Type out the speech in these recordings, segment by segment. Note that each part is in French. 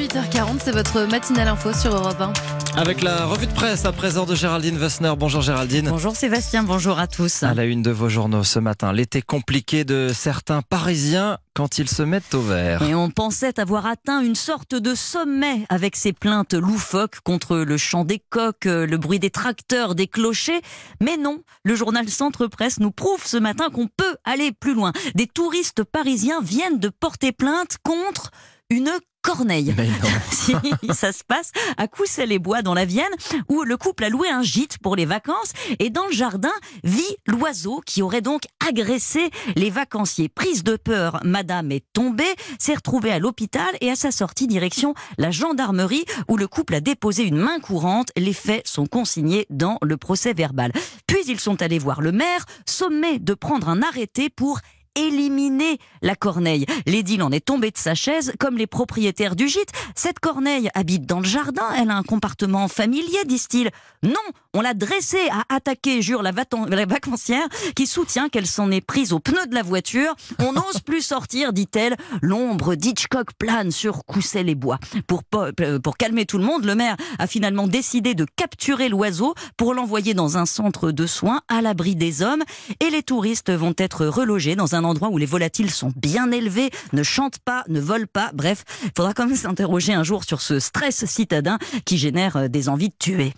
8h40, c'est votre matinale info sur Europe 1. Avec la revue de presse à présent de Géraldine Wessner. Bonjour Géraldine. Bonjour Sébastien, bonjour à tous. À la une de vos journaux ce matin, l'été compliqué de certains Parisiens quand ils se mettent au vert. Et on pensait avoir atteint une sorte de sommet avec ces plaintes loufoques contre le chant des coqs, le bruit des tracteurs, des clochers. Mais non, le journal Centre Presse nous prouve ce matin qu'on peut aller plus loin. Des touristes parisiens viennent de porter plainte contre une Corneille. si, ça se passe à Coussel-les-Bois dans la Vienne, où le couple a loué un gîte pour les vacances et dans le jardin vit l'oiseau qui aurait donc agressé les vacanciers. Prise de peur, madame est tombée, s'est retrouvée à l'hôpital et à sa sortie direction la gendarmerie où le couple a déposé une main courante. Les faits sont consignés dans le procès verbal. Puis ils sont allés voir le maire, sommet de prendre un arrêté pour éliminer la corneille. L'édile en est tombée de sa chaise, comme les propriétaires du gîte. Cette corneille habite dans le jardin, elle a un comportement familier, disent-ils. Non, on l'a dressée à attaquer, jure la, vacancière, qui soutient qu'elle s'en est prise au pneu de la voiture. On n'ose plus sortir, dit-elle. L'ombre d'Hitchcock plane sur Cousset les bois. Pour, euh, pour calmer tout le monde, le maire a finalement décidé de capturer l'oiseau pour l'envoyer dans un centre de soins à l'abri des hommes. Et les touristes vont être relogés dans un un endroit où les volatiles sont bien élevés, ne chantent pas, ne volent pas. Bref, il faudra quand même s'interroger un jour sur ce stress citadin qui génère euh, des envies de tuer.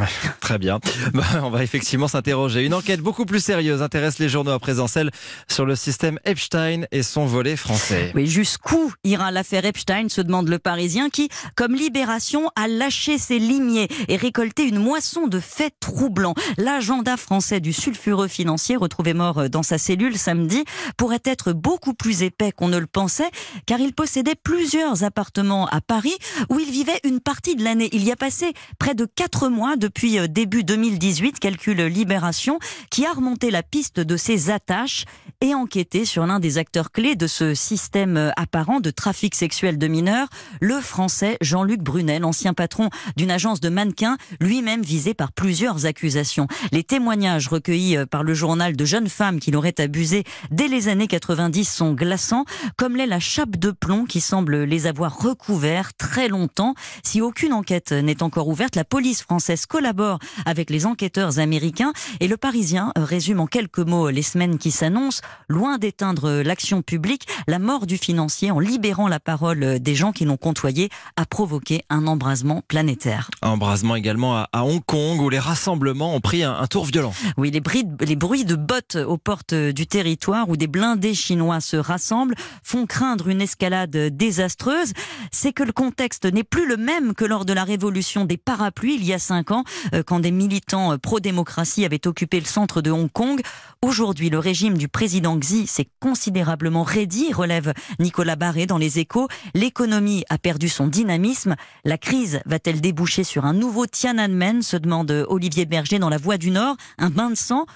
Très bien. Bah, on va effectivement s'interroger. Une enquête beaucoup plus sérieuse intéresse les journaux à présent, celle sur le système Epstein et son volet français. Oui, jusqu'où ira l'affaire Epstein, se demande le Parisien, qui, comme Libération, a lâché ses limiers et récolté une moisson de faits troublants. L'agenda français du sulfureux financier, retrouvé mort dans sa cellule samedi, pourrait être beaucoup plus épais qu'on ne le pensait, car il possédait plusieurs appartements à Paris où il vivait une partie de l'année. Il y a passé près de quatre mois depuis euh, début 2018, calcule Libération, qui a remonté la piste de ses attaches et enquêté sur l'un des acteurs clés de ce système euh, apparent de trafic sexuel de mineurs, le français Jean-Luc Brunel, ancien patron d'une agence de mannequins, lui-même visé par plusieurs accusations. Les témoignages recueillis euh, par le journal de jeunes femmes qui l'auraient abusé dès les années 90 sont glaçants, comme l'est la chape de plomb qui semble les avoir recouverts très longtemps. Si aucune enquête n'est encore ouverte, la police française collabore avec les enquêteurs américains et le Parisien résume en quelques mots les semaines qui s'annoncent. Loin d'éteindre l'action publique, la mort du financier en libérant la parole des gens qui l'ont côtoyé a provoqué un embrasement planétaire. Embrasement également à, Hong Kong où les rassemblements ont pris un, tour violent. Oui, les, les bruits de bottes aux portes du territoire où des blindés chinois se rassemblent font craindre une escalade désastreuse. C'est que le contexte n'est plus le même que lors de la révolution des parapluies il y a cinq ans, euh, quand des militants pro-démocratie avaient occupé le centre de Hong Kong. Aujourd'hui, le régime du président Xi s'est considérablement raidi, relève Nicolas Barré dans les échos. L'économie a perdu son dynamisme. La crise va-t-elle déboucher sur un nouveau Tiananmen se demande Olivier Berger dans La Voix du Nord. Un bain de sang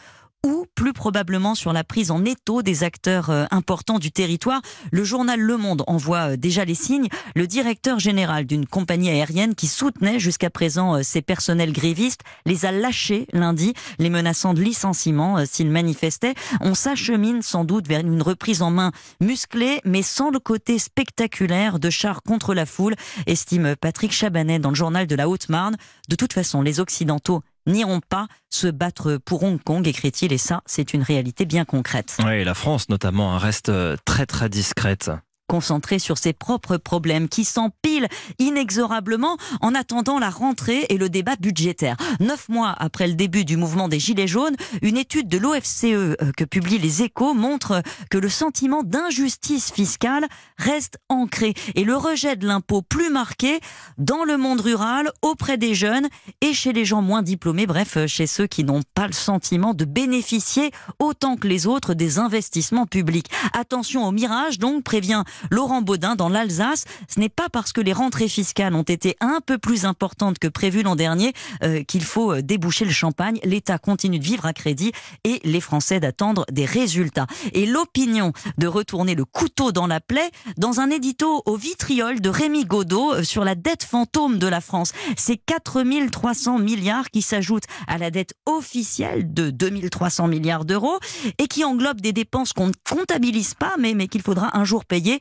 ou plus probablement sur la prise en étau des acteurs euh, importants du territoire. Le journal Le Monde envoie euh, déjà les signes. Le directeur général d'une compagnie aérienne qui soutenait jusqu'à présent euh, ses personnels grévistes les a lâchés lundi, les menaçant de licenciement s'ils manifestaient. On s'achemine sans doute vers une reprise en main musclée, mais sans le côté spectaculaire de chars contre la foule, estime Patrick Chabanet dans le journal de la Haute-Marne. De toute façon, les Occidentaux n'iront pas se battre pour Hong Kong, écrit-il, et ça, c'est une réalité bien concrète. Oui, la France notamment reste euh, très très discrète concentré sur ses propres problèmes qui s'empilent inexorablement en attendant la rentrée et le débat budgétaire. Neuf mois après le début du mouvement des Gilets jaunes, une étude de l'OFCE euh, que publient les échos montre que le sentiment d'injustice fiscale reste ancré et le rejet de l'impôt plus marqué dans le monde rural, auprès des jeunes et chez les gens moins diplômés, bref, chez ceux qui n'ont pas le sentiment de bénéficier autant que les autres des investissements publics. Attention au mirage, donc, prévient Laurent Baudin dans l'Alsace. Ce n'est pas parce que les rentrées fiscales ont été un peu plus importantes que prévu l'an dernier euh, qu'il faut euh, déboucher le champagne. L'État continue de vivre à crédit et les Français d'attendre des résultats. Et l'opinion de retourner le couteau dans la plaie dans un édito au vitriol de Rémi Godot euh, sur la dette fantôme de la France. C'est 4300 milliards qui s'ajoutent à la dette officielle de 2300 milliards d'euros et qui englobe des dépenses qu'on ne comptabilise pas mais, mais qu'il faudra un jour payer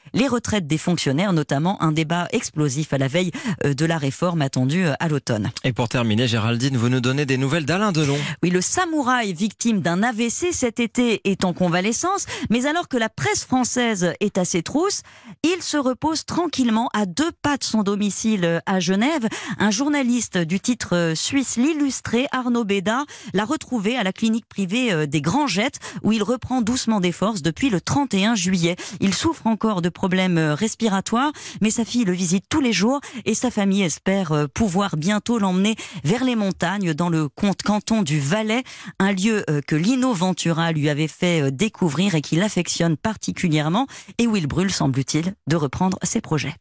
les retraites des fonctionnaires, notamment un débat explosif à la veille euh, de la réforme attendue euh, à l'automne. Et pour terminer, Géraldine, vous nous donnez des nouvelles d'Alain Delon. Oui, le samouraï victime d'un AVC cet été est en convalescence, mais alors que la presse française est à ses trousses, il se repose tranquillement à deux pas de son domicile euh, à Genève. Un journaliste du titre suisse L'Illustré, Arnaud Bédard, l'a retrouvé à la clinique privée des Grands Jettes, où il reprend doucement des forces depuis le 31 juillet. Il souffre encore de problèmes respiratoires, mais sa fille le visite tous les jours et sa famille espère euh, pouvoir bientôt l'emmener vers les montagnes dans le canton du Valais, un lieu euh, que Lino Ventura lui avait fait euh, découvrir et qu'il affectionne particulièrement et où il brûle, semble-t-il, de reprendre ses projets.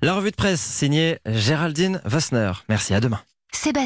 La revue de presse signée Géraldine Vassner. Merci, à demain. Sébastien